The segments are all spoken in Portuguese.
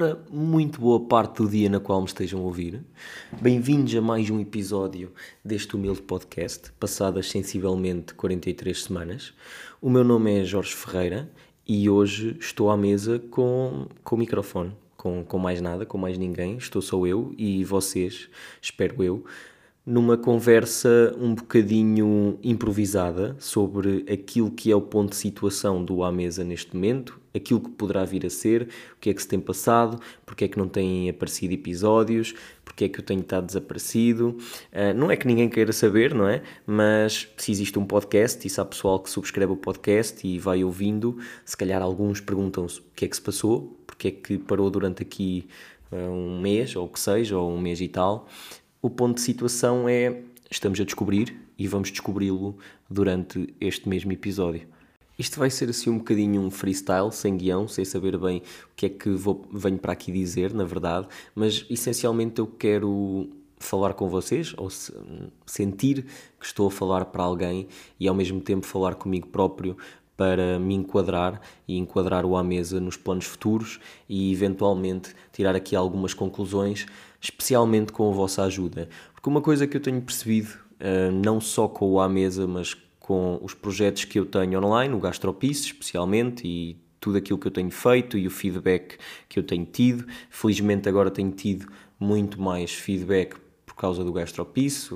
Ora, muito boa parte do dia na qual me estejam a ouvir. Bem-vindos a mais um episódio deste humilde podcast, passadas sensivelmente 43 semanas. O meu nome é Jorge Ferreira e hoje estou à mesa com, com o microfone, com, com mais nada, com mais ninguém. Estou só eu e vocês, espero eu, numa conversa um bocadinho improvisada sobre aquilo que é o ponto de situação do à mesa neste momento, aquilo que poderá vir a ser, o que é que se tem passado, porque é que não têm aparecido episódios, porque é que eu tenho estado desaparecido. Uh, não é que ninguém queira saber, não é? Mas se existe um podcast e se há pessoal que subscreve o podcast e vai ouvindo, se calhar alguns perguntam-se o que é que se passou, porque é que parou durante aqui uh, um mês, ou o que seja, ou um mês e tal o ponto de situação é estamos a descobrir e vamos descobri-lo durante este mesmo episódio. Isto vai ser assim um bocadinho um freestyle, sem guião, sem saber bem o que é que vou, venho para aqui dizer, na verdade, mas essencialmente eu quero falar com vocês ou se, sentir que estou a falar para alguém e ao mesmo tempo falar comigo próprio para me enquadrar e enquadrar o à mesa nos planos futuros e eventualmente tirar aqui algumas conclusões, especialmente com a vossa ajuda. Porque uma coisa que eu tenho percebido, eh, não só com o à mesa, mas com os projetos que eu tenho online, o Gastropice especialmente, e tudo aquilo que eu tenho feito e o feedback que eu tenho tido. Felizmente agora tenho tido muito mais feedback por causa do Gastropice.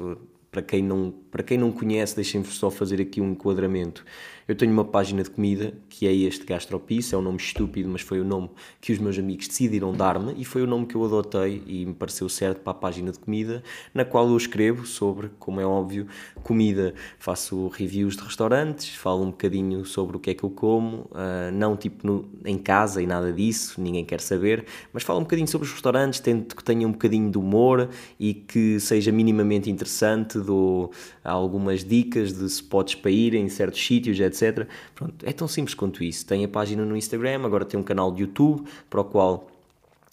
Para quem não, para quem não conhece, deixem-me só fazer aqui um enquadramento. Eu tenho uma página de comida que é este Gastropice, é um nome estúpido, mas foi o nome que os meus amigos decidiram dar-me e foi o nome que eu adotei e me pareceu certo para a página de comida, na qual eu escrevo sobre, como é óbvio, comida. Faço reviews de restaurantes, falo um bocadinho sobre o que é que eu como, uh, não tipo no, em casa e nada disso, ninguém quer saber, mas falo um bocadinho sobre os restaurantes, tento que tenha um bocadinho de humor e que seja minimamente interessante, dou algumas dicas de spots para ir em certos sítios, etc. Pronto, é tão simples quanto isso. Tem a página no Instagram, agora tem um canal de YouTube para o qual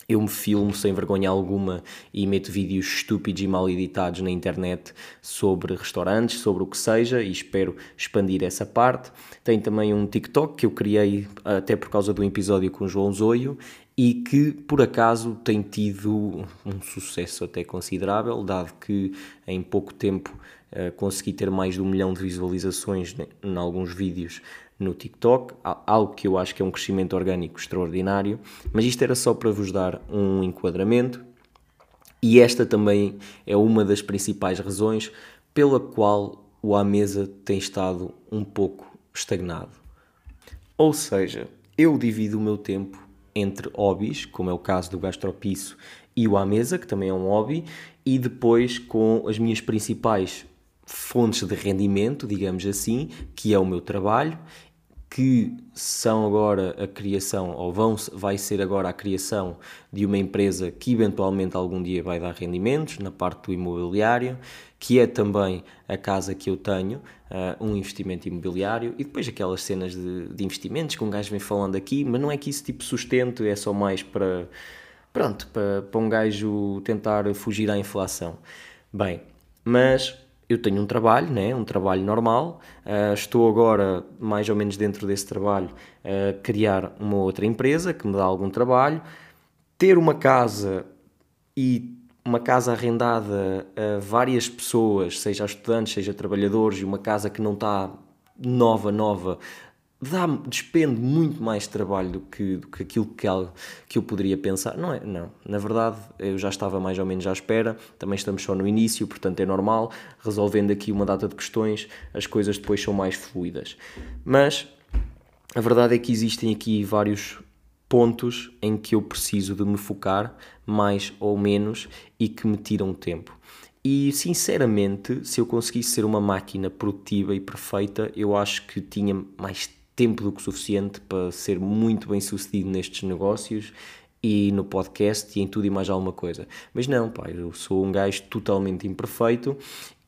eu me filmo sem vergonha alguma e meto vídeos estúpidos e mal editados na internet sobre restaurantes, sobre o que seja, e espero expandir essa parte. Tem também um TikTok que eu criei até por causa do episódio com o João Zoio e que por acaso tem tido um sucesso até considerável, dado que em pouco tempo consegui ter mais de um milhão de visualizações em alguns vídeos no TikTok, algo que eu acho que é um crescimento orgânico extraordinário, mas isto era só para vos dar um enquadramento e esta também é uma das principais razões pela qual o à mesa tem estado um pouco estagnado. Ou seja, eu divido o meu tempo entre hobbies, como é o caso do gastropiso e o à mesa, que também é um hobby, e depois com as minhas principais fontes de rendimento, digamos assim, que é o meu trabalho, que são agora a criação, ou vão, vai ser agora a criação de uma empresa que eventualmente algum dia vai dar rendimentos na parte do imobiliário, que é também a casa que eu tenho, uh, um investimento imobiliário, e depois aquelas cenas de, de, investimentos que um gajo vem falando aqui, mas não é que isso tipo sustento, é só mais para, pronto, para, para um gajo tentar fugir à inflação. Bem, mas eu tenho um trabalho, né? um trabalho normal, uh, estou agora mais ou menos dentro desse trabalho a uh, criar uma outra empresa que me dá algum trabalho, ter uma casa e uma casa arrendada a várias pessoas, seja estudantes, seja trabalhadores, e uma casa que não está nova, nova, dá despende muito mais trabalho do que, do que aquilo que, que eu poderia pensar. Não é? Não. Na verdade, eu já estava mais ou menos à espera, também estamos só no início, portanto é normal. Resolvendo aqui uma data de questões, as coisas depois são mais fluidas. Mas a verdade é que existem aqui vários pontos em que eu preciso de me focar mais ou menos e que me tiram tempo. E sinceramente, se eu conseguisse ser uma máquina produtiva e perfeita, eu acho que tinha mais tempo do que suficiente para ser muito bem sucedido nestes negócios e no podcast e em tudo e mais alguma coisa. Mas não, pá, eu sou um gajo totalmente imperfeito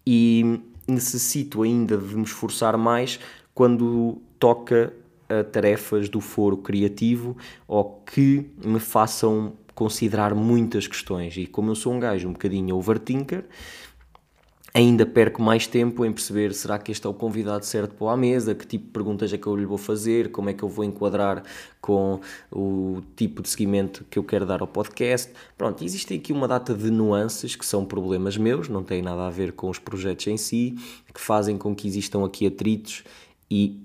e necessito ainda de me esforçar mais quando toca a tarefas do foro criativo ou que me façam considerar muitas questões. E como eu sou um gajo um bocadinho overthinker, ainda perco mais tempo em perceber será que este é o convidado certo para a mesa, que tipo de perguntas é que eu lhe vou fazer, como é que eu vou enquadrar com o tipo de seguimento que eu quero dar ao podcast. Pronto, existem aqui uma data de nuances que são problemas meus, não têm nada a ver com os projetos em si, que fazem com que existam aqui atritos e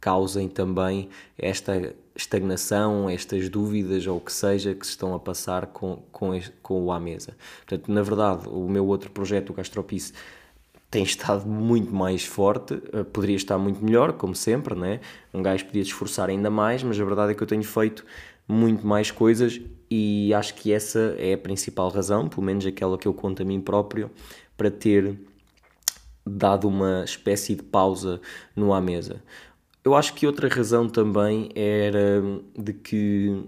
causem também esta estagnação, estas dúvidas ou o que seja que se estão a passar com, com, com o à mesa. Portanto, na verdade, o meu outro projeto, o Gastropice, tem estado muito mais forte, eh, poderia estar muito melhor, como sempre, né? um gajo podia se esforçar ainda mais, mas a verdade é que eu tenho feito muito mais coisas e acho que essa é a principal razão, pelo menos aquela que eu conto a mim próprio, para ter dado uma espécie de pausa no à mesa. Eu acho que outra razão também era de que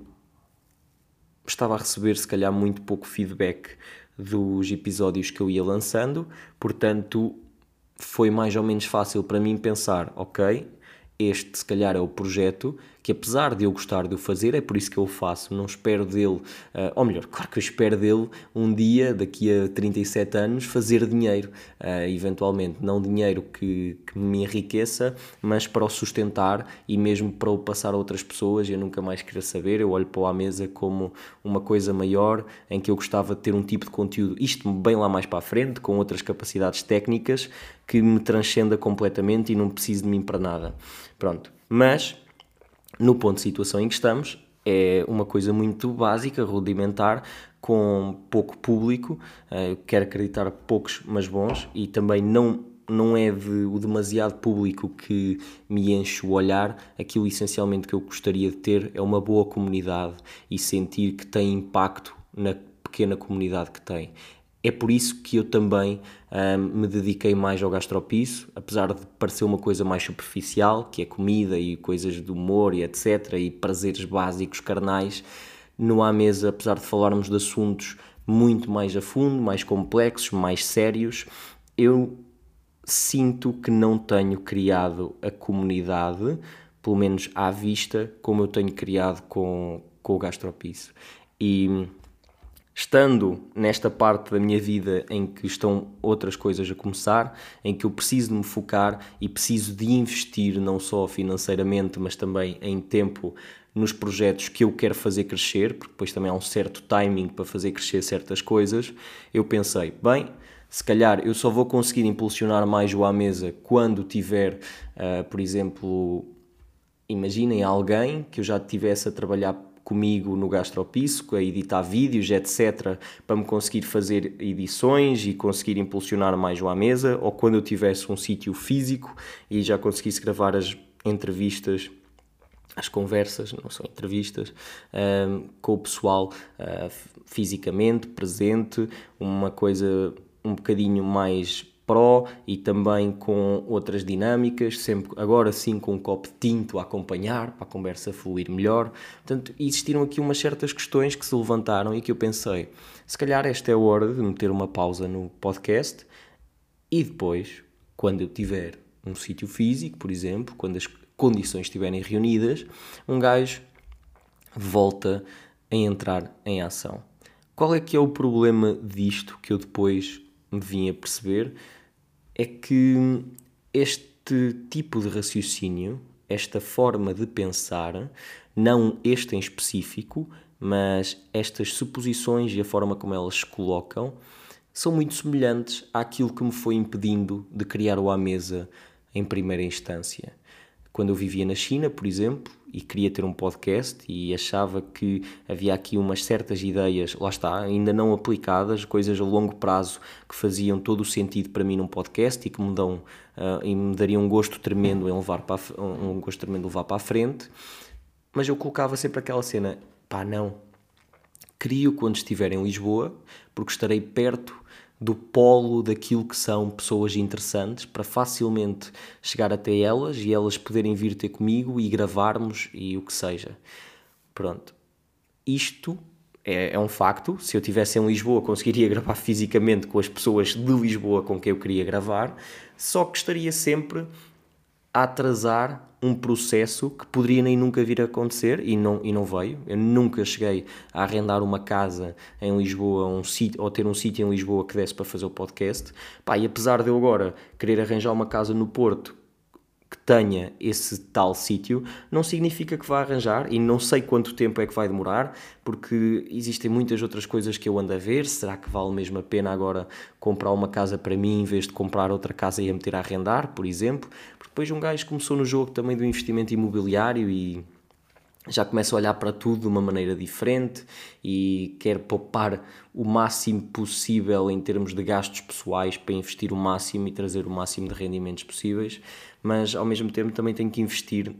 estava a receber, se calhar, muito pouco feedback dos episódios que eu ia lançando, portanto, foi mais ou menos fácil para mim pensar: ok, este se calhar é o projeto que apesar de eu gostar de o fazer, é por isso que eu o faço, não espero dele, uh, ou melhor, claro que eu espero dele um dia, daqui a 37 anos, fazer dinheiro, uh, eventualmente, não dinheiro que, que me enriqueça, mas para o sustentar e mesmo para o passar a outras pessoas, eu nunca mais queria saber, eu olho para à mesa como uma coisa maior, em que eu gostava de ter um tipo de conteúdo, isto bem lá mais para a frente, com outras capacidades técnicas, que me transcenda completamente e não preciso de mim para nada. Pronto, mas no ponto de situação em que estamos, é uma coisa muito básica, rudimentar, com pouco público, uh, quero acreditar poucos, mas bons, e também não, não é de, o demasiado público que me enche o olhar, aquilo essencialmente que eu gostaria de ter é uma boa comunidade e sentir que tem impacto na pequena comunidade que tem. É por isso que eu também um, me dediquei mais ao gastropiso, apesar de parecer uma coisa mais superficial, que é comida e coisas de humor e etc, e prazeres básicos carnais. No à mesa, apesar de falarmos de assuntos muito mais a fundo, mais complexos, mais sérios, eu sinto que não tenho criado a comunidade, pelo menos à vista, como eu tenho criado com, com o gastropiso. E estando nesta parte da minha vida em que estão outras coisas a começar, em que eu preciso de me focar e preciso de investir não só financeiramente, mas também em tempo nos projetos que eu quero fazer crescer, porque depois também há um certo timing para fazer crescer certas coisas, eu pensei, bem, se calhar eu só vou conseguir impulsionar mais o à mesa quando tiver, uh, por exemplo, imaginem alguém que eu já tivesse a trabalhar comigo no Gastropisco, a editar vídeos, etc., para me conseguir fazer edições e conseguir impulsionar mais o mesa, ou quando eu tivesse um sítio físico e já conseguisse gravar as entrevistas as conversas, não são entrevistas, um, com o pessoal uh, fisicamente presente, uma coisa um bocadinho mais pró e também com outras dinâmicas, sempre agora sim com um copo de tinto a acompanhar, para a conversa fluir melhor. Portanto, existiram aqui umas certas questões que se levantaram e que eu pensei, se calhar esta é a hora de meter uma pausa no podcast e depois, quando eu tiver um sítio físico, por exemplo, quando as condições estiverem reunidas, um gajo volta a entrar em ação. Qual é que é o problema disto que eu depois me vim a perceber? É que este tipo de raciocínio, esta forma de pensar, não este em específico, mas estas suposições e a forma como elas se colocam, são muito semelhantes àquilo que me foi impedindo de criar o à mesa em primeira instância quando eu vivia na China, por exemplo, e queria ter um podcast e achava que havia aqui umas certas ideias, lá está, ainda não aplicadas, coisas a longo prazo que faziam todo o sentido para mim num podcast e que me dão uh, e me dariam um gosto tremendo em levar para a, um gosto tremendo levar para a frente, mas eu colocava sempre aquela cena, pá, não. Crio quando estiver em Lisboa, porque estarei perto do polo daquilo que são pessoas interessantes para facilmente chegar até elas e elas poderem vir ter comigo e gravarmos e o que seja. Pronto. Isto é, é um facto. Se eu estivesse em Lisboa, conseguiria gravar fisicamente com as pessoas de Lisboa com quem eu queria gravar, só que estaria sempre a atrasar um processo que poderia nem nunca vir a acontecer e não, e não veio. Eu nunca cheguei a arrendar uma casa em Lisboa um sítio, ou ter um sítio em Lisboa que desse para fazer o podcast. Pá, e apesar de eu agora querer arranjar uma casa no Porto que tenha esse tal sítio, não significa que vá arranjar e não sei quanto tempo é que vai demorar, porque existem muitas outras coisas que eu ando a ver. Será que vale mesmo a pena agora comprar uma casa para mim em vez de comprar outra casa e a meter a arrendar, por exemplo? Porque depois um gajo começou no jogo também do investimento imobiliário e já começa a olhar para tudo de uma maneira diferente e quer poupar o máximo possível em termos de gastos pessoais para investir o máximo e trazer o máximo de rendimentos possíveis, mas ao mesmo tempo também tem que investir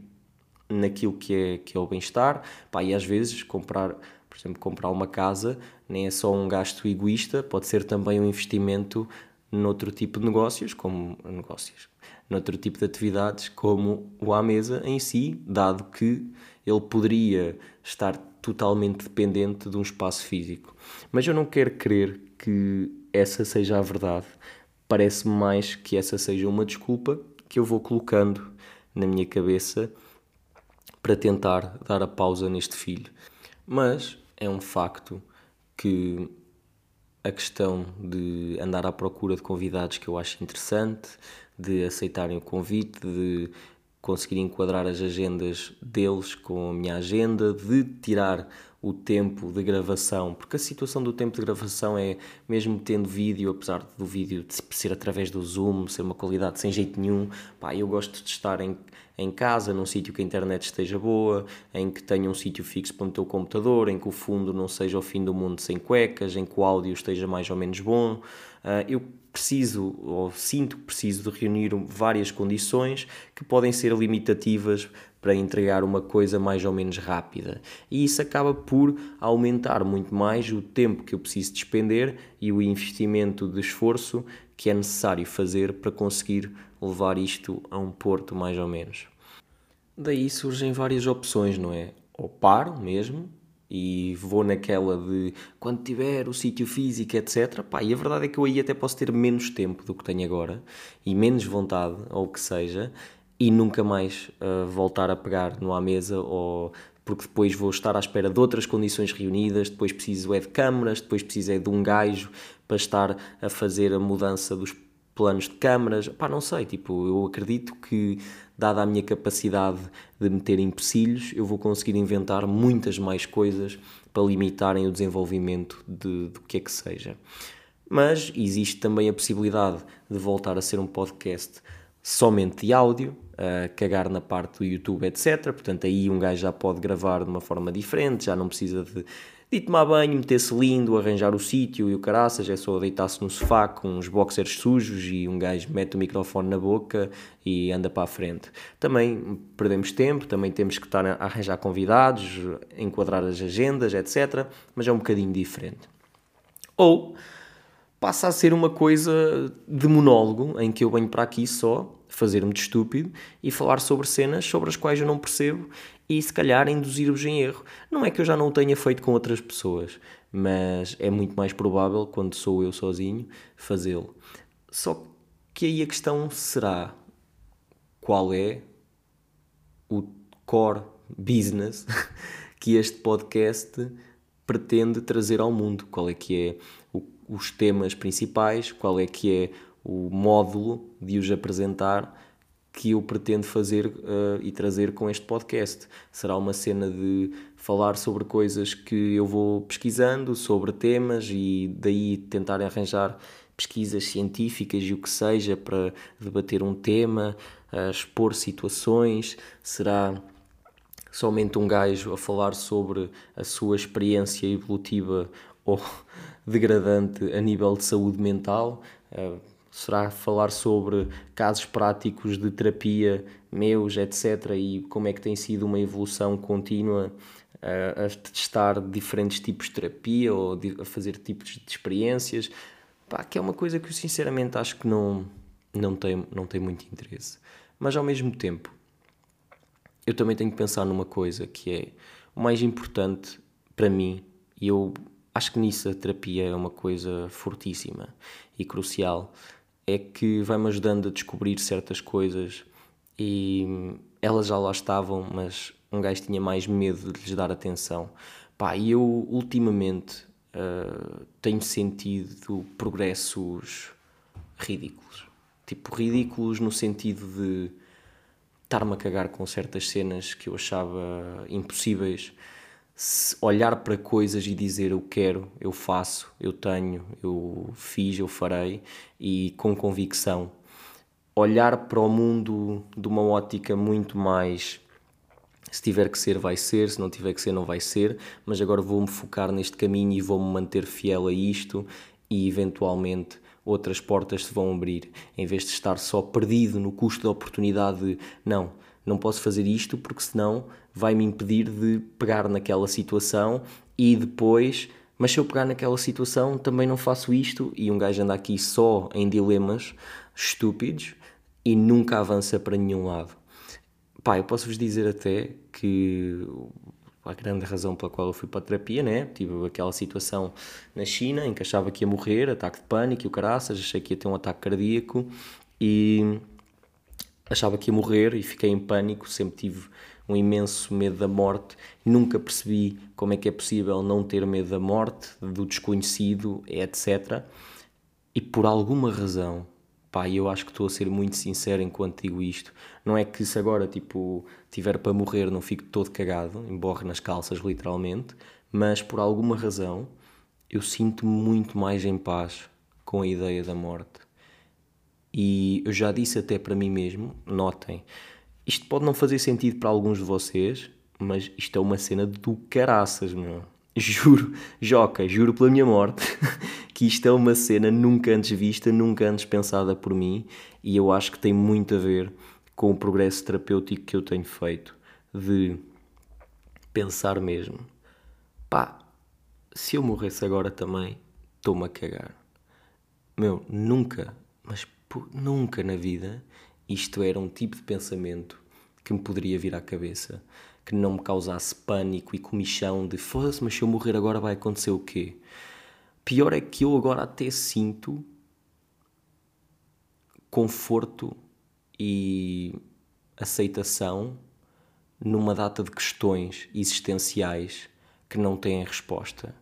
naquilo que é, que é o bem-estar, e às vezes comprar, por exemplo, comprar uma casa nem é só um gasto egoísta, pode ser também um investimento noutro tipo de negócios, como negócios, noutro tipo de atividades, como o à mesa em si, dado que ele poderia estar totalmente dependente de um espaço físico. Mas eu não quero crer que essa seja a verdade. Parece-me mais que essa seja uma desculpa que eu vou colocando na minha cabeça para tentar dar a pausa neste filho. Mas é um facto que a questão de andar à procura de convidados que eu acho interessante, de aceitarem o convite, de conseguir enquadrar as agendas deles com a minha agenda, de tirar o tempo de gravação, porque a situação do tempo de gravação é, mesmo tendo vídeo, apesar do vídeo ser através do Zoom, ser uma qualidade sem jeito nenhum, pá, eu gosto de estar em, em casa, num sítio que a internet esteja boa, em que tenha um sítio fixo para o teu computador, em que o fundo não seja o fim do mundo sem cuecas, em que o áudio esteja mais ou menos bom. Uh, eu preciso, ou sinto que preciso de reunir várias condições que podem ser limitativas para entregar uma coisa mais ou menos rápida. E isso acaba por aumentar muito mais o tempo que eu preciso despender e o investimento de esforço que é necessário fazer para conseguir levar isto a um porto mais ou menos. Daí surgem várias opções, não é? Ou paro mesmo e vou naquela de quando tiver o sítio físico, etc. Pá, e a verdade é que eu aí até posso ter menos tempo do que tenho agora e menos vontade, ou o que seja, e nunca mais uh, voltar a pegar no à mesa ou porque depois vou estar à espera de outras condições reunidas, depois preciso é de câmaras, depois preciso é de um gajo para estar a fazer a mudança dos planos de câmaras, pá, não sei, tipo, eu acredito que dada a minha capacidade de meter empecilhos, eu vou conseguir inventar muitas mais coisas para limitarem o desenvolvimento de, do que é que seja. Mas existe também a possibilidade de voltar a ser um podcast somente de áudio, a cagar na parte do YouTube, etc. Portanto, aí um gajo já pode gravar de uma forma diferente, já não precisa de, de tomar banho, meter-se lindo, arranjar o sítio e o caraças, é só deitar-se no sofá com uns boxers sujos e um gajo mete o microfone na boca e anda para a frente. Também perdemos tempo, também temos que estar a arranjar convidados, enquadrar as agendas, etc. Mas é um bocadinho diferente. Ou passa a ser uma coisa de monólogo, em que eu venho para aqui só fazer-me de estúpido e falar sobre cenas sobre as quais eu não percebo e se calhar induzir-vos em erro. Não é que eu já não o tenha feito com outras pessoas, mas é muito mais provável, quando sou eu sozinho, fazê-lo. Só que aí a questão será qual é o core business que este podcast pretende trazer ao mundo, qual é que é o, os temas principais, qual é que é o módulo de os apresentar que eu pretendo fazer uh, e trazer com este podcast. Será uma cena de falar sobre coisas que eu vou pesquisando, sobre temas e daí tentar arranjar pesquisas científicas e o que seja para debater um tema, uh, expor situações. Será somente um gajo a falar sobre a sua experiência evolutiva ou degradante a nível de saúde mental. Uh, será falar sobre casos práticos de terapia meus, etc. E como é que tem sido uma evolução contínua a, a testar diferentes tipos de terapia ou a fazer tipos de experiências. Pá, que é uma coisa que eu sinceramente acho que não, não, tem, não tem muito interesse. Mas ao mesmo tempo, eu também tenho que pensar numa coisa que é o mais importante para mim, e eu acho que nisso a terapia é uma coisa fortíssima e crucial, é que vai-me ajudando a descobrir certas coisas e elas já lá estavam, mas um gajo tinha mais medo de lhes dar atenção. Pá, e eu ultimamente uh, tenho sentido progressos ridículos. Tipo, ridículos no sentido de estar-me a cagar com certas cenas que eu achava impossíveis. Olhar para coisas e dizer eu quero, eu faço, eu tenho, eu fiz, eu farei e com convicção. Olhar para o mundo de uma ótica muito mais se tiver que ser, vai ser, se não tiver que ser, não vai ser, mas agora vou-me focar neste caminho e vou-me manter fiel a isto e eventualmente outras portas se vão abrir, em vez de estar só perdido no custo da oportunidade de não, não posso fazer isto porque senão vai-me impedir de pegar naquela situação e depois, mas se eu pegar naquela situação também não faço isto e um gajo anda aqui só em dilemas estúpidos e nunca avança para nenhum lado. Pá, eu posso-vos dizer até que a grande razão pela qual eu fui para a terapia, né? Tive aquela situação na China em que achava que ia morrer, ataque de pânico e o caraças, achei que ia ter um ataque cardíaco e achava que ia morrer e fiquei em pânico, sempre tive um imenso medo da morte, nunca percebi como é que é possível não ter medo da morte, do desconhecido, etc. E por alguma razão, Pá, eu acho que estou a ser muito sincero enquanto digo isto. Não é que se agora, tipo, tiver para morrer não fico todo cagado, emborre nas calças, literalmente, mas por alguma razão eu sinto-me muito mais em paz com a ideia da morte. E eu já disse até para mim mesmo, notem, isto pode não fazer sentido para alguns de vocês, mas isto é uma cena do caraças, meu. Juro, Joca, juro pela minha morte, que isto é uma cena nunca antes vista, nunca antes pensada por mim e eu acho que tem muito a ver com o progresso terapêutico que eu tenho feito de pensar mesmo, pá, se eu morresse agora também, estou-me a cagar. Meu, nunca, mas nunca na vida isto era um tipo de pensamento que me poderia vir à cabeça, que não me causasse pânico e comichão de foda-se, mas se eu morrer agora vai acontecer o quê? Pior é que eu agora até sinto conforto e aceitação numa data de questões existenciais que não têm resposta.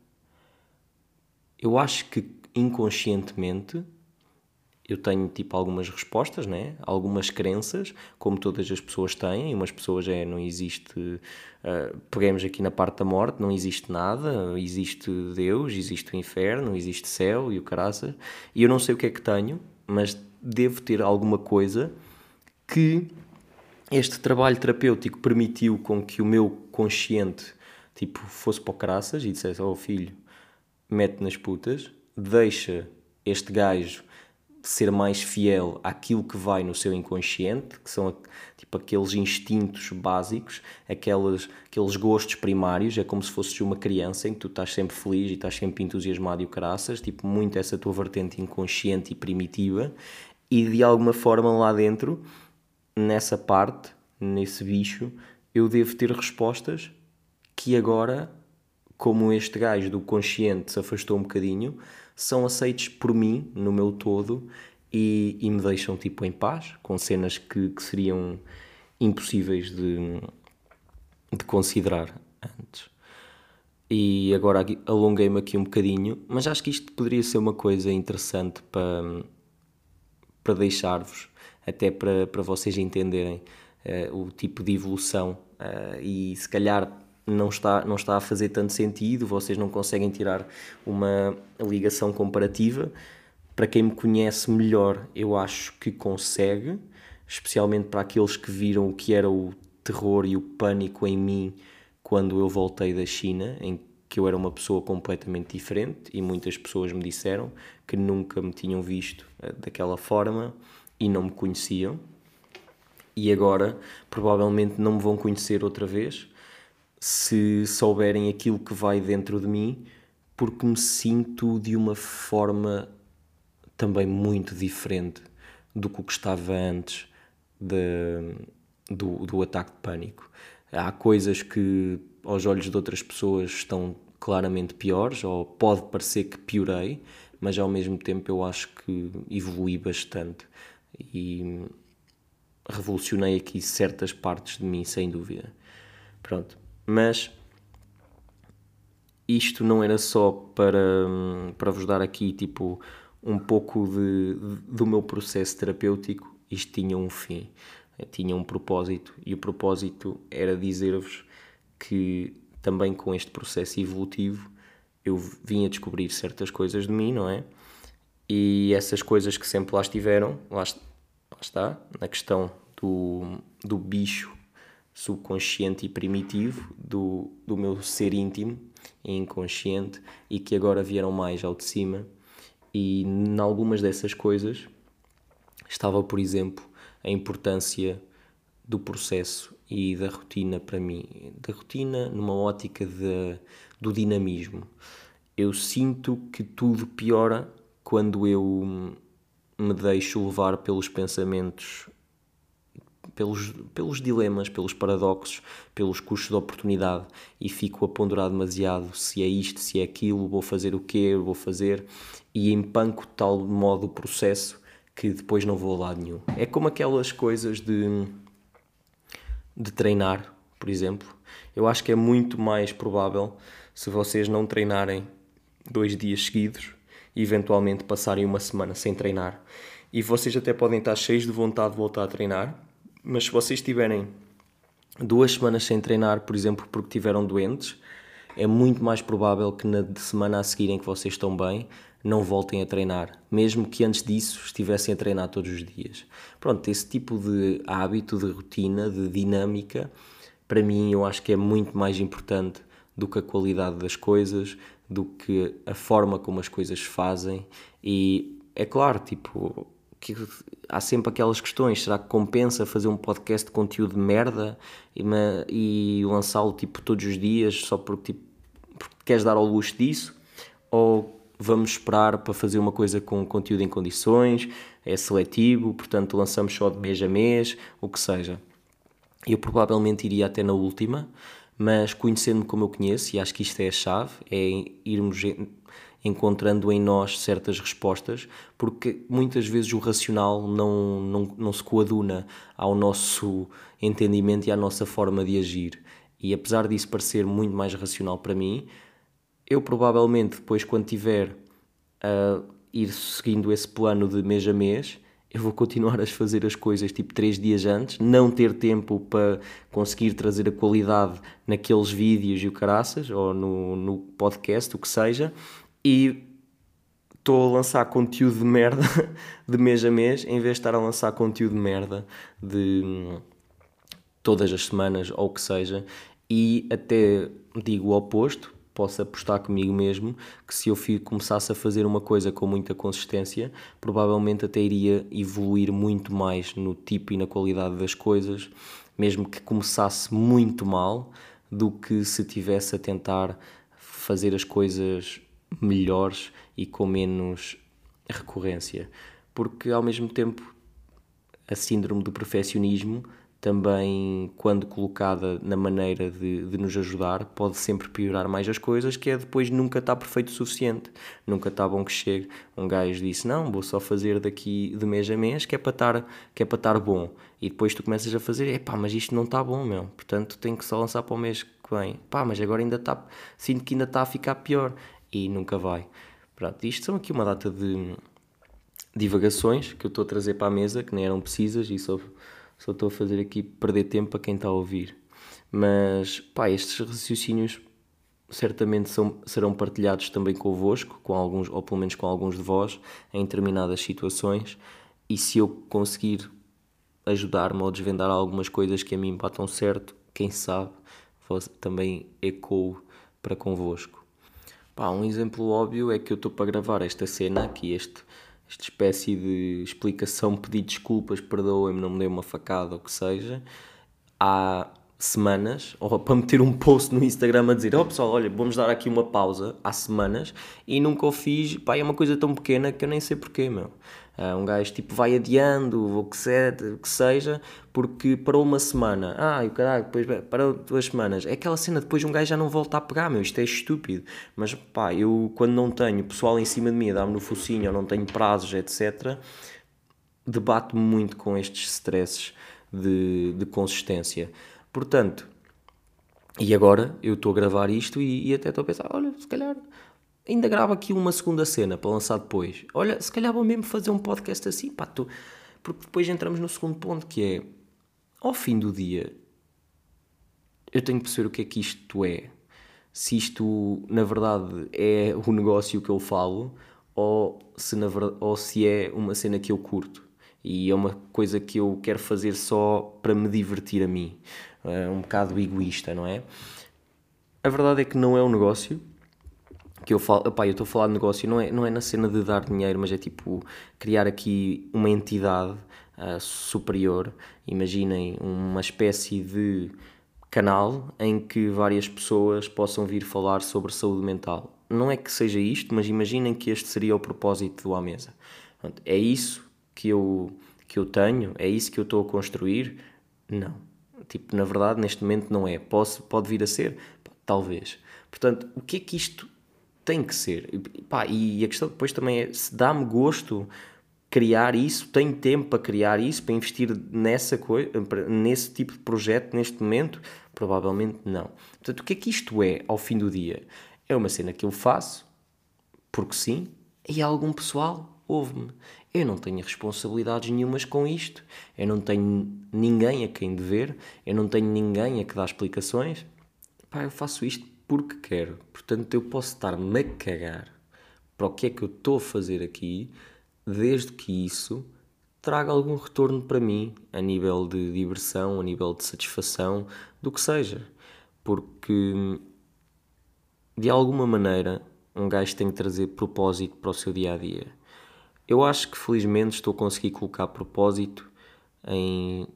Eu acho que inconscientemente eu tenho tipo algumas respostas, né? algumas crenças, como todas as pessoas têm. Umas pessoas é não existe, uh, peguemos aqui na parte da morte, não existe nada, existe Deus, existe o inferno, existe céu e o caraças. E eu não sei o que é que tenho, mas devo ter alguma coisa que este trabalho terapêutico permitiu com que o meu consciente tipo fosse para o caraças e dissesse: "Oh filho, mete nas putas, deixa este gajo ser mais fiel àquilo que vai no seu inconsciente, que são tipo aqueles instintos básicos, aqueles, aqueles gostos primários, é como se fosses uma criança em que tu estás sempre feliz e estás sempre entusiasmado e o caraças, tipo muito essa tua vertente inconsciente e primitiva, e de alguma forma lá dentro, nessa parte, nesse bicho, eu devo ter respostas que agora, como este gajo do consciente se afastou um bocadinho, são aceitos por mim, no meu todo, e, e me deixam tipo em paz, com cenas que, que seriam impossíveis de, de considerar antes. E agora alonguei-me aqui um bocadinho, mas acho que isto poderia ser uma coisa interessante para, para deixar-vos, até para, para vocês entenderem uh, o tipo de evolução uh, e se calhar não está, não está a fazer tanto sentido, vocês não conseguem tirar uma ligação comparativa. Para quem me conhece melhor, eu acho que consegue, especialmente para aqueles que viram o que era o terror e o pânico em mim quando eu voltei da China, em que eu era uma pessoa completamente diferente e muitas pessoas me disseram que nunca me tinham visto eh, daquela forma e não me conheciam. E agora provavelmente não me vão conhecer outra vez se souberem aquilo que vai dentro de mim, porque me sinto de uma forma também muito diferente do que estava antes de, do, do ataque de pânico. Há coisas que, aos olhos de outras pessoas, estão claramente piores, ou pode parecer que piorei, mas ao mesmo tempo eu acho que evolui bastante. E revolucionei aqui certas partes de mim, sem dúvida. Pronto, mas isto não era só para, para vos dar aqui tipo um pouco de, de, do meu processo terapêutico, isto tinha um fim, tinha um propósito, e o propósito era dizer-vos que também com este processo evolutivo eu vim a descobrir certas coisas de mim, não é? E essas coisas que sempre lá estiveram, lá, lá está, na questão do, do bicho subconsciente e primitivo, do, do meu ser íntimo e inconsciente, e que agora vieram mais ao de cima. E em algumas dessas coisas estava, por exemplo, a importância do processo e da rotina para mim. Da rotina numa ótica de, do dinamismo. Eu sinto que tudo piora quando eu me deixo levar pelos pensamentos pelos, pelos dilemas, pelos paradoxos, pelos custos de oportunidade e fico a ponderar demasiado se é isto, se é aquilo, vou fazer o quê, vou fazer e empanco de tal modo o processo que depois não vou a lado nenhum. É como aquelas coisas de, de treinar, por exemplo. Eu acho que é muito mais provável se vocês não treinarem dois dias seguidos e eventualmente passarem uma semana sem treinar. E vocês até podem estar cheios de vontade de voltar a treinar, mas se vocês tiverem duas semanas sem treinar, por exemplo, porque tiveram doentes, é muito mais provável que na semana a seguir em que vocês estão bem, não voltem a treinar, mesmo que antes disso estivessem a treinar todos os dias. Pronto, esse tipo de hábito, de rotina, de dinâmica, para mim eu acho que é muito mais importante do que a qualidade das coisas, do que a forma como as coisas se fazem e é claro, tipo, que há sempre aquelas questões, será que compensa fazer um podcast de conteúdo de merda e, e lançá-lo tipo todos os dias só porque, tipo, porque queres dar ao luxo disso? Ou vamos esperar para fazer uma coisa com conteúdo em condições, é seletivo, portanto lançamos só de mês a mês, o que seja. Eu provavelmente iria até na última, mas conhecendo-me como eu conheço, e acho que isto é a chave, é irmos encontrando em nós certas respostas, porque muitas vezes o racional não, não, não se coaduna ao nosso entendimento e à nossa forma de agir. E apesar disso parecer muito mais racional para mim, eu provavelmente depois, quando tiver a ir seguindo esse plano de mês a mês, eu vou continuar a fazer as coisas tipo três dias antes, não ter tempo para conseguir trazer a qualidade naqueles vídeos e o caraças, ou no, no podcast, o que seja, e estou a lançar conteúdo de merda de mês a mês, em vez de estar a lançar conteúdo de merda de hum, todas as semanas ou o que seja, e até digo o oposto, posso apostar comigo mesmo que se eu começasse a fazer uma coisa com muita consistência, provavelmente até iria evoluir muito mais no tipo e na qualidade das coisas, mesmo que começasse muito mal, do que se tivesse a tentar fazer as coisas melhores e com menos recorrência. Porque ao mesmo tempo a síndrome do perfeccionismo também, quando colocada na maneira de, de, nos ajudar, pode sempre piorar mais as coisas, que é depois nunca está perfeito o suficiente, nunca está bom que chegue. Um gajo disse, não, vou só fazer daqui de mês a mês, que é para estar, que é para estar bom. E depois tu começas a fazer, é pá, mas isto não está bom, meu, portanto tenho que só lançar para o mês que vem. Pá, mas agora ainda está, sinto que ainda está a ficar pior e nunca vai. Pronto, isto são aqui uma data de divagações que eu estou a trazer para a mesa, que nem eram precisas e só, só estou a fazer aqui perder tempo para quem está a ouvir. Mas, pá, estes raciocínios certamente são, serão partilhados também convosco, com alguns, ou pelo menos com alguns de vós, em determinadas situações, e se eu conseguir ajudar-me ou desvendar algumas coisas que a mim batam certo, quem sabe, também ecoo para convosco. Pá, um exemplo óbvio é que eu estou para gravar esta cena aqui, este, esta espécie de explicação, pedir desculpas, perdoem-me, não me dei uma facada ou o que seja, há semanas, ou para meter um post no Instagram a dizer, oh, pessoal, olha, vamos dar aqui uma pausa, há semanas, e nunca o fiz, pá, é uma coisa tão pequena que eu nem sei porquê, meu. Uh, um gajo tipo vai adiando, o que, o que seja, porque parou uma semana. Ah, e o caralho, depois parou duas semanas. É aquela cena, depois um gajo já não volta a pegar, meu, isto é estúpido. Mas pá, eu quando não tenho pessoal em cima de mim a dar-me no focinho, ou não tenho prazos, etc., debato-me muito com estes stresses de, de consistência. Portanto, e agora eu estou a gravar isto e, e até estou a pensar: olha, se calhar ainda gravo aqui uma segunda cena para lançar depois. Olha, se calhar vou mesmo fazer um podcast assim, pá, tu... porque depois entramos no segundo ponto que é ao fim do dia eu tenho que perceber o que é que isto é. Se isto na verdade é o negócio que eu falo ou se, na verdade, ou se é uma cena que eu curto e é uma coisa que eu quero fazer só para me divertir a mim. É um bocado egoísta, não é? A verdade é que não é um negócio que eu falo, opá, eu estou a falar de negócio, não é, não é na cena de dar dinheiro, mas é tipo criar aqui uma entidade uh, superior. Imaginem uma espécie de canal em que várias pessoas possam vir falar sobre saúde mental. Não é que seja isto, mas imaginem que este seria o propósito do À Mesa. É isso que eu, que eu tenho? É isso que eu estou a construir? Não. Tipo, na verdade, neste momento não é. Posso, pode vir a ser? Talvez. Portanto, o que é que isto tem que ser? E, pá, e a questão depois também é, se dá-me gosto criar isso, tenho tempo para criar isso, para investir nessa coisa, nesse tipo de projeto neste momento? Provavelmente não. Portanto, o que é que isto é ao fim do dia? É uma cena que eu faço, porque sim, e algum pessoal ouve-me. Eu não tenho responsabilidades nenhumas com isto, eu não tenho ninguém a quem dever, eu não tenho ninguém a que dar explicações. Pá, eu faço isto porque quero. Portanto, eu posso estar-me a cagar para o que é que eu estou a fazer aqui, desde que isso traga algum retorno para mim, a nível de diversão, a nível de satisfação, do que seja. Porque, de alguma maneira, um gajo tem que trazer propósito para o seu dia a dia. Eu acho que felizmente estou a conseguir colocar propósito em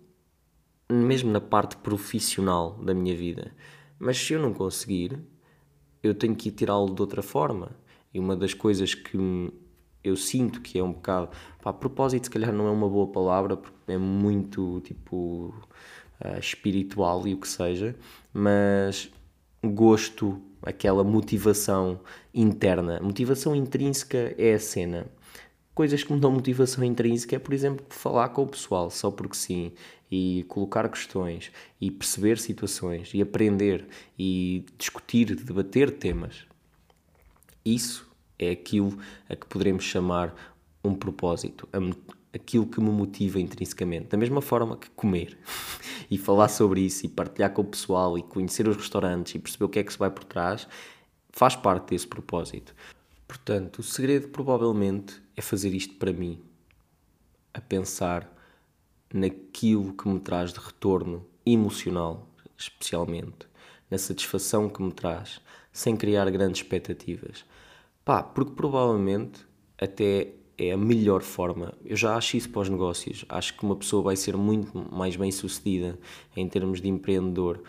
mesmo na parte profissional da minha vida. Mas se eu não conseguir, eu tenho que tirá-lo de outra forma. E uma das coisas que eu sinto que é um bocado. Pá, propósito, se calhar, não é uma boa palavra, porque é muito tipo uh, espiritual e o que seja, mas gosto, aquela motivação interna. Motivação intrínseca é a cena. Coisas que me dão motivação intrínseca é, por exemplo, falar com o pessoal só porque sim, e colocar questões, e perceber situações, e aprender, e discutir, debater temas. Isso é aquilo a que poderemos chamar um propósito, aquilo que me motiva intrinsecamente. Da mesma forma que comer e falar sobre isso e partilhar com o pessoal e conhecer os restaurantes e perceber o que é que se vai por trás, faz parte desse propósito. Portanto, o segredo provavelmente é fazer isto para mim, a pensar naquilo que me traz de retorno emocional, especialmente, na satisfação que me traz, sem criar grandes expectativas. Pá, porque provavelmente até é a melhor forma. Eu já acho isso para os negócios. Acho que uma pessoa vai ser muito mais bem sucedida em termos de empreendedor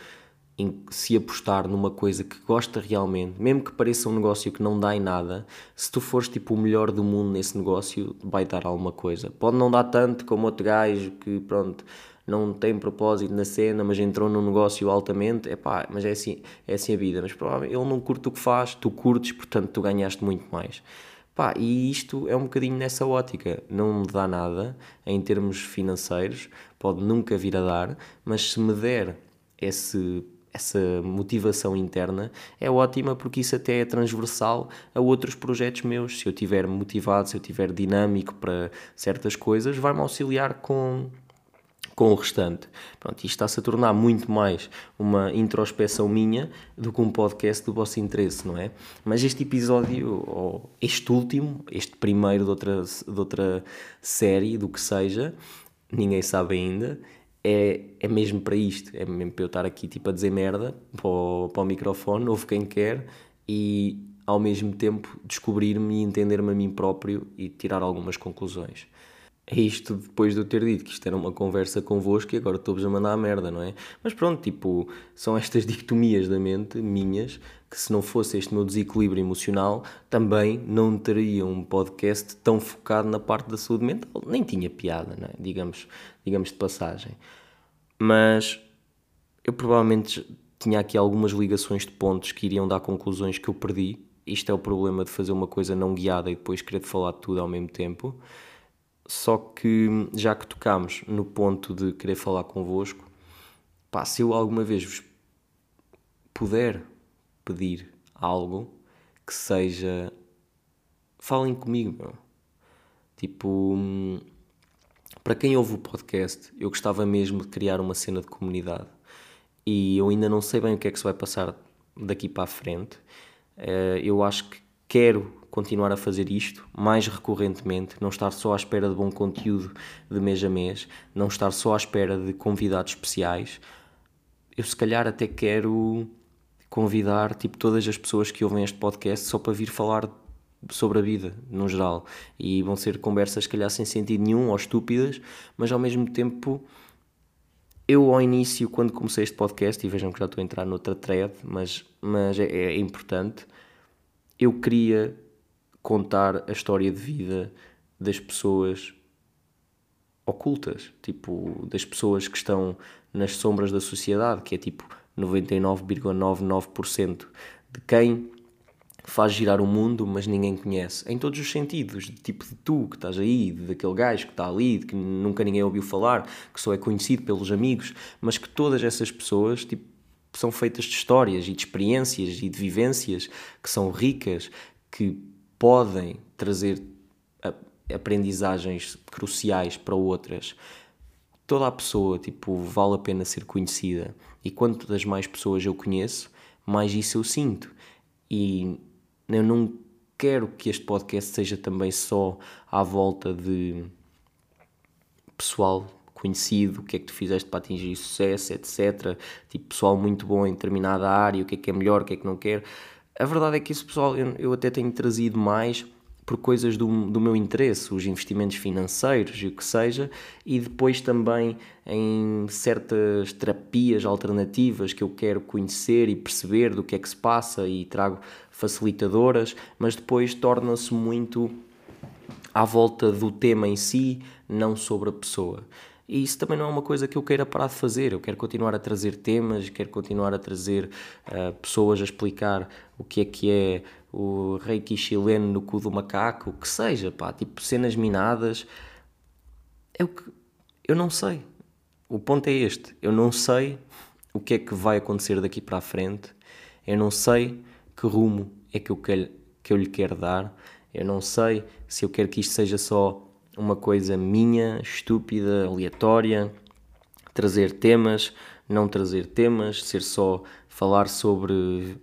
em se apostar numa coisa que gosta realmente, mesmo que pareça um negócio que não dá em nada, se tu fores tipo o melhor do mundo nesse negócio, vai dar alguma coisa. Pode não dar tanto como outro gajo que, pronto, não tem propósito na cena, mas entrou num negócio altamente, é pá, mas é assim, é assim a vida. Mas provavelmente ele não curte o que faz, tu curtes, portanto tu ganhaste muito mais. Pá, e isto é um bocadinho nessa ótica, não me dá nada em termos financeiros, pode nunca vir a dar, mas se me der esse essa motivação interna é ótima porque isso até é transversal a outros projetos meus. Se eu estiver motivado, se eu estiver dinâmico para certas coisas, vai-me auxiliar com, com o restante. Pronto, isto está-se a tornar muito mais uma introspeção minha do que um podcast do vosso interesse, não é? Mas este episódio, ou este último, este primeiro de outra, de outra série, do que seja, ninguém sabe ainda, é, é mesmo para isto, é mesmo para eu estar aqui tipo a dizer merda para o, para o microfone, ouve quem quer e ao mesmo tempo descobrir-me e entender-me a mim próprio e tirar algumas conclusões. É isto depois de eu ter dito que isto era uma conversa convosco e agora estou-vos a mandar a merda, não é? Mas pronto, tipo, são estas dicotomias da mente minhas que se não fosse este meu desequilíbrio emocional também não teria um podcast tão focado na parte da saúde mental. Nem tinha piada, não é? Digamos, digamos de passagem. Mas eu provavelmente tinha aqui algumas ligações de pontos que iriam dar conclusões que eu perdi. Isto é o problema de fazer uma coisa não guiada e depois querer falar de tudo ao mesmo tempo Só que já que tocámos no ponto de querer falar convosco, pá, se eu alguma vez vos puder pedir algo que seja. Falem comigo, meu. Tipo, para quem ouve o podcast, eu gostava mesmo de criar uma cena de comunidade e eu ainda não sei bem o que é que se vai passar daqui para a frente. Eh, eu acho que quero continuar a fazer isto mais recorrentemente, não estar só à espera de bom conteúdo de mês a mês, não estar só à espera de convidados especiais. Eu se calhar até quero convidar tipo todas as pessoas que ouvem este podcast só para vir falar sobre a vida no geral e vão ser conversas se calhar sem sentido nenhum ou estúpidas, mas ao mesmo tempo eu, ao início, quando comecei este podcast, e vejam que já estou a entrar noutra thread, mas, mas é, é importante, eu queria contar a história de vida das pessoas ocultas, tipo, das pessoas que estão nas sombras da sociedade, que é tipo 99,99% de quem faz girar o mundo, mas ninguém conhece. Em todos os sentidos, de tipo de tu que estás aí, daquele gajo que está ali, de que nunca ninguém ouviu falar, que só é conhecido pelos amigos, mas que todas essas pessoas, tipo, são feitas de histórias e de experiências e de vivências que são ricas, que podem trazer aprendizagens cruciais para outras. Toda a pessoa, tipo, vale a pena ser conhecida. E quanto das mais pessoas eu conheço, mais isso eu sinto. E eu não quero que este podcast seja também só à volta de pessoal conhecido, o que é que tu fizeste para atingir sucesso, etc. Tipo, pessoal muito bom em determinada área, o que é que é melhor, o que é que não quer. A verdade é que isso, pessoal, eu, eu até tenho trazido mais por coisas do, do meu interesse, os investimentos financeiros e o que seja, e depois também em certas terapias alternativas que eu quero conhecer e perceber do que é que se passa e trago facilitadoras, mas depois torna-se muito à volta do tema em si, não sobre a pessoa. E isso também não é uma coisa que eu queira parar de fazer. Eu quero continuar a trazer temas, quero continuar a trazer uh, pessoas a explicar o que é que é o reiki chileno no cu do macaco, o que seja, pá, tipo cenas minadas. É o que eu não sei. O ponto é este: eu não sei o que é que vai acontecer daqui para a frente, eu não sei que rumo é que eu, quero, que eu lhe quero dar, eu não sei se eu quero que isto seja só uma coisa minha, estúpida, aleatória, trazer temas, não trazer temas, ser só falar sobre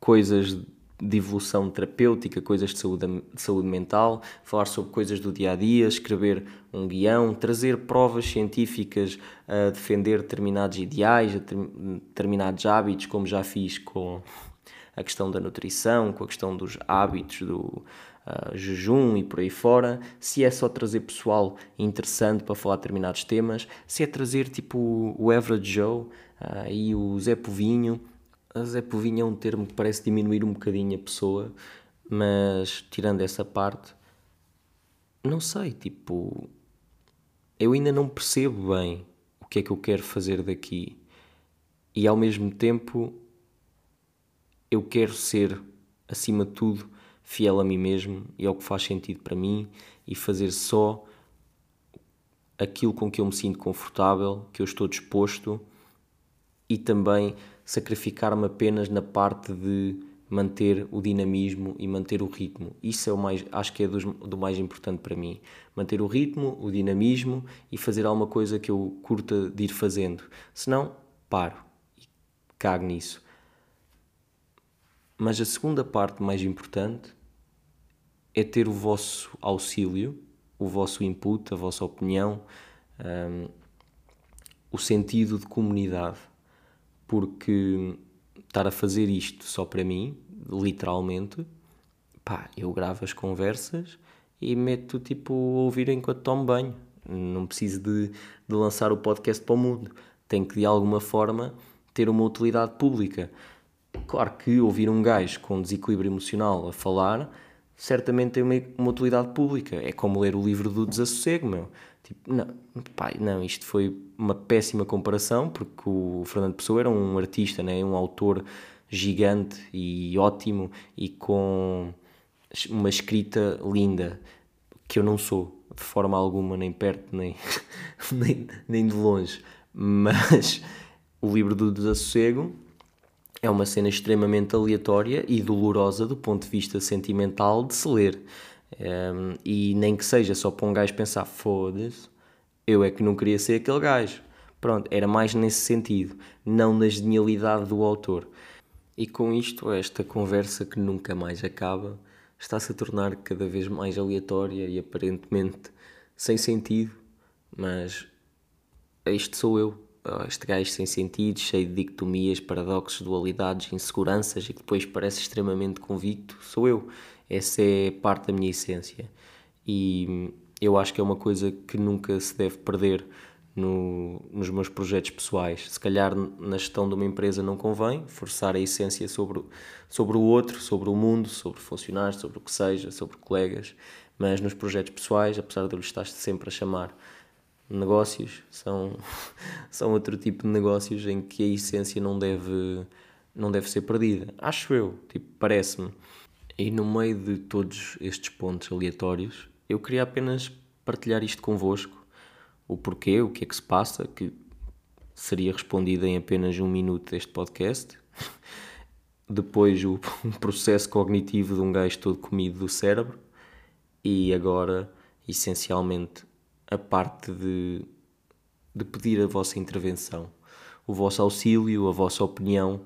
coisas de evolução terapêutica, coisas de saúde, de saúde mental, falar sobre coisas do dia a dia, escrever um guião, trazer provas científicas a defender determinados ideais, a determinados hábitos, como já fiz com a questão da nutrição, com a questão dos hábitos do jejum e por aí fora, se é só trazer pessoal interessante para falar determinados temas, se é trazer tipo o Average Joe uh, e o Zé Povinho. A Zé Povinho é um termo que parece diminuir um bocadinho a pessoa, mas tirando essa parte, não sei, tipo, eu ainda não percebo bem o que é que eu quero fazer daqui. E ao mesmo tempo eu quero ser, acima de tudo, fiel a mim mesmo e ao que faz sentido para mim e fazer só aquilo com que eu me sinto confortável, que eu estou disposto e também sacrificar-me apenas na parte de manter o dinamismo e manter o ritmo. Isso é o mais, acho que é do, do mais importante para mim. Manter o ritmo, o dinamismo e fazer alguma coisa que eu curta de ir fazendo. Senão, paro e cago nisso. Mas a segunda parte mais importante é ter o vosso auxílio, o vosso input, a vossa opinião, um, o sentido de comunidade porque estar a fazer isto só para mim, literalmente, pá, eu gravo as conversas e meto tipo a ouvir enquanto tomo banho. Não preciso de, de lançar o podcast para o mundo. Tem que de alguma forma ter uma utilidade pública. Claro que ouvir um gajo com desequilíbrio emocional a falar certamente tem uma, uma utilidade pública. É como ler o livro do desassossego, meu. Tipo, não, pai, não, isto foi uma péssima comparação, porque o Fernando Pessoa era um artista, né? um autor gigante e ótimo e com uma escrita linda, que eu não sou. de forma alguma, nem perto, nem, nem, nem de longe. Mas o livro do desassossego é uma cena extremamente aleatória e dolorosa do ponto de vista sentimental de se ler. Um, e nem que seja só para um gajo pensar, foda-se, eu é que não queria ser aquele gajo. Pronto, era mais nesse sentido, não na genialidade do autor. E com isto, esta conversa que nunca mais acaba está-se a tornar cada vez mais aleatória e aparentemente sem sentido, mas este sou eu, este gajo sem sentido, cheio de dicotomias, paradoxos, dualidades, inseguranças e que depois parece extremamente convicto, sou eu. Essa é parte da minha essência. E eu acho que é uma coisa que nunca se deve perder no, nos meus projetos pessoais. Se calhar na gestão de uma empresa não convém forçar a essência sobre, sobre o outro, sobre o mundo, sobre funcionários, sobre o que seja, sobre colegas, mas nos projetos pessoais, apesar de eu lhe estar sempre a chamar negócios, são, são outro tipo de negócios em que a essência não deve, não deve ser perdida. Acho eu, tipo, parece-me. E no meio de todos estes pontos aleatórios, eu queria apenas partilhar isto convosco, o porquê, o que é que se passa, que seria respondido em apenas um minuto deste podcast. Depois o processo cognitivo de um gajo todo comido do cérebro e agora, essencialmente, a parte de, de pedir a vossa intervenção, o vosso auxílio, a vossa opinião,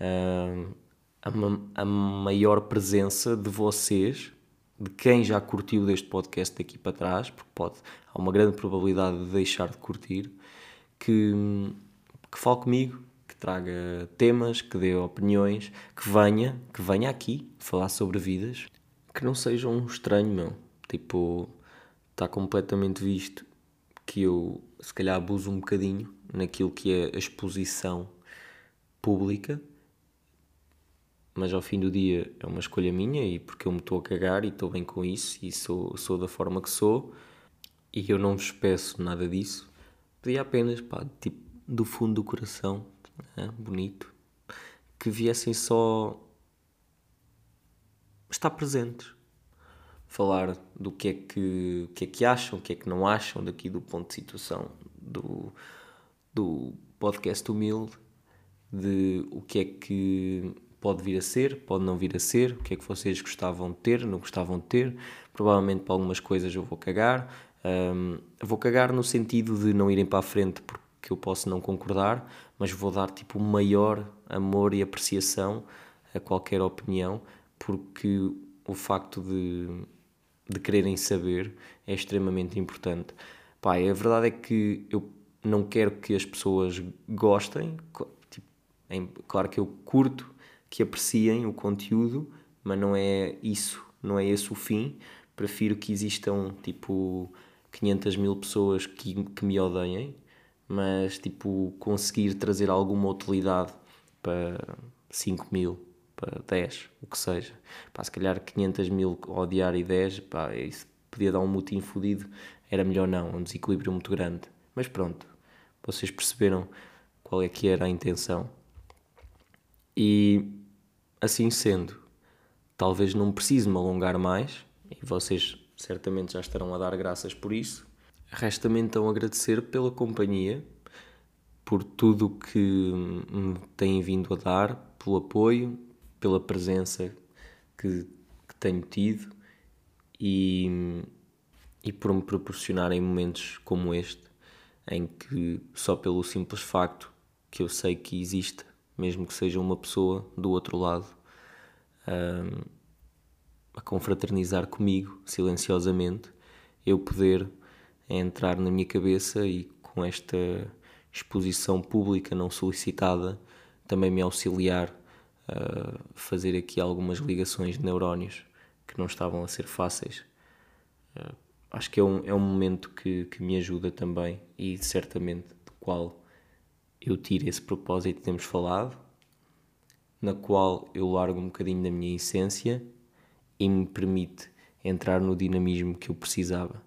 uh, a, a maior presença de vocês, de quem já curtiu deste podcast daqui para trás, porque pode, há uma grande probabilidade de deixar de curtir, que, que fale comigo, que traga temas, que dê opiniões, que venha, que venha aqui falar sobre vidas, que não seja um estranho, meu. Tipo, está completamente visto que eu se calhar abuso um bocadinho naquilo que é a exposição pública mas ao fim do dia é uma escolha minha e porque eu me estou a cagar e estou bem com isso e sou, sou da forma que sou e eu não vos peço nada disso. Pedia apenas, pá, tipo, do fundo do coração, é, bonito, que viessem só estar presentes, falar do que é que, que é que acham, o que é que não acham daqui do ponto de situação do, do podcast humilde, de o que é que pode vir a ser, pode não vir a ser, o que é que vocês gostavam de ter, não gostavam de ter. Provavelmente para algumas coisas eu vou cagar. Um, vou cagar no sentido de não irem para a frente porque eu posso não concordar, mas vou dar tipo o maior amor e apreciação a qualquer opinião, porque o facto de, de quererem saber é extremamente importante. Pá, a verdade é que eu não quero que as pessoas gostem, tipo, é, claro que eu curto que apreciem o conteúdo, mas não é isso, não é esse o fim. Prefiro que existam tipo 500 mil pessoas que, que me odeiem, mas tipo conseguir trazer alguma utilidade para 5 mil, 10, o que seja. Pá, se calhar 500 mil odiar e 10, pá, isso podia dar um mutinho fodido, era melhor não, um desequilíbrio muito grande. Mas pronto, vocês perceberam qual é que era a intenção. E Assim sendo, talvez não precise me alongar mais, e vocês certamente já estarão a dar graças por isso. Resta-me então agradecer pela companhia, por tudo que me têm vindo a dar, pelo apoio, pela presença que, que tenho tido e, e por me proporcionarem momentos como este, em que só pelo simples facto que eu sei que existe mesmo que seja uma pessoa do outro lado, um, a confraternizar comigo silenciosamente, eu poder entrar na minha cabeça e com esta exposição pública não solicitada também me auxiliar a fazer aqui algumas ligações de neurónios que não estavam a ser fáceis. Uh, acho que é um, é um momento que, que me ajuda também e certamente do qual eu tiro esse propósito que temos falado, na qual eu largo um bocadinho da minha essência e me permite entrar no dinamismo que eu precisava.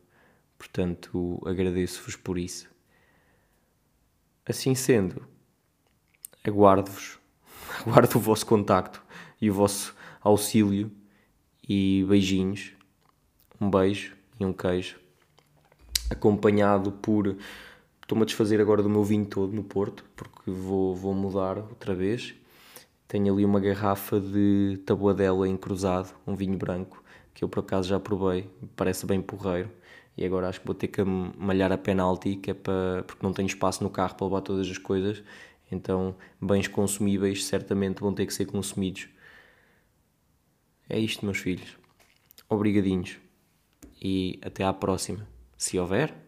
Portanto, agradeço-vos por isso. Assim sendo, aguardo-vos, aguardo o vosso contacto e o vosso auxílio e beijinhos. Um beijo e um queijo acompanhado por. Estou-me a desfazer agora do meu vinho todo no Porto, porque vou, vou mudar outra vez. Tenho ali uma garrafa de tabuadela em cruzado, um vinho branco, que eu por acaso já provei, parece bem porreiro. E agora acho que vou ter que malhar a penalti, que é para, porque não tenho espaço no carro para levar todas as coisas. Então, bens consumíveis certamente vão ter que ser consumidos. É isto, meus filhos. Obrigadinhos. E até à próxima. Se houver.